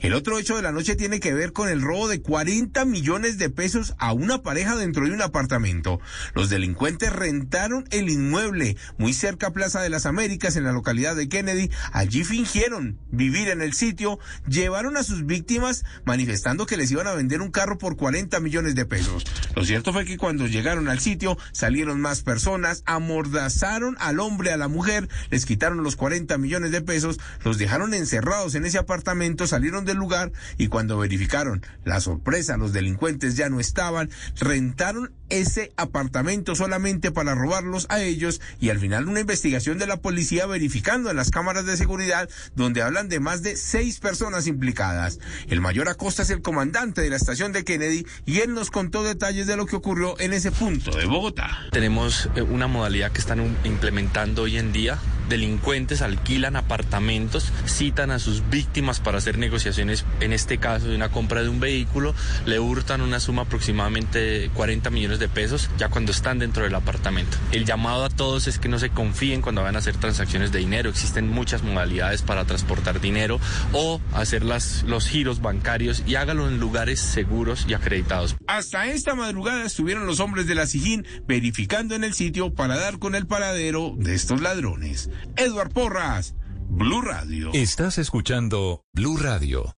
El otro hecho de la noche tiene que ver con el robo de 40 millones de pesos a una pareja dentro de un apartamento. Los delincuentes rentaron el inmueble muy cerca a Plaza de las Américas en la localidad de Kennedy. Allí fingieron vivir en el sitio, llevaron a sus víctimas manifestando que les iban a vender un carro por 40 millones de pesos. Lo cierto fue que cuando llegaron al sitio salieron más personas, amordazaron al hombre, a la mujer, les quitaron los 40 millones de pesos, los dejaron encerrados en ese apartamento, salieron del lugar y cuando verificaron la sorpresa, los delincuentes ya no estaban, rentaron ese apartamento solamente para robarlos a ellos y al final una investigación de la policía verificando en las cámaras de seguridad donde hablan de más de seis personas implicadas. El mayor Acosta es el comandante de la estación de Kennedy y él nos contó detalles de lo que ocurrió en ese punto de Bogotá. Tenemos eh, una modalidad que están implementando hoy en día delincuentes alquilan apartamentos, citan a sus víctimas para hacer negociaciones, en este caso de una compra de un vehículo, le hurtan una suma aproximadamente de 40 millones de pesos ya cuando están dentro del apartamento. El llamado a todos es que no se confíen cuando van a hacer transacciones de dinero. Existen muchas modalidades para transportar dinero o hacer las, los giros bancarios y hágalo en lugares seguros y acreditados. Hasta esta madrugada estuvieron los hombres de la SIGIN verificando en el sitio para dar con el paradero de estos ladrones. Edward Porras, Blue Radio. Estás escuchando Blue Radio.